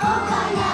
Oh, God, yeah.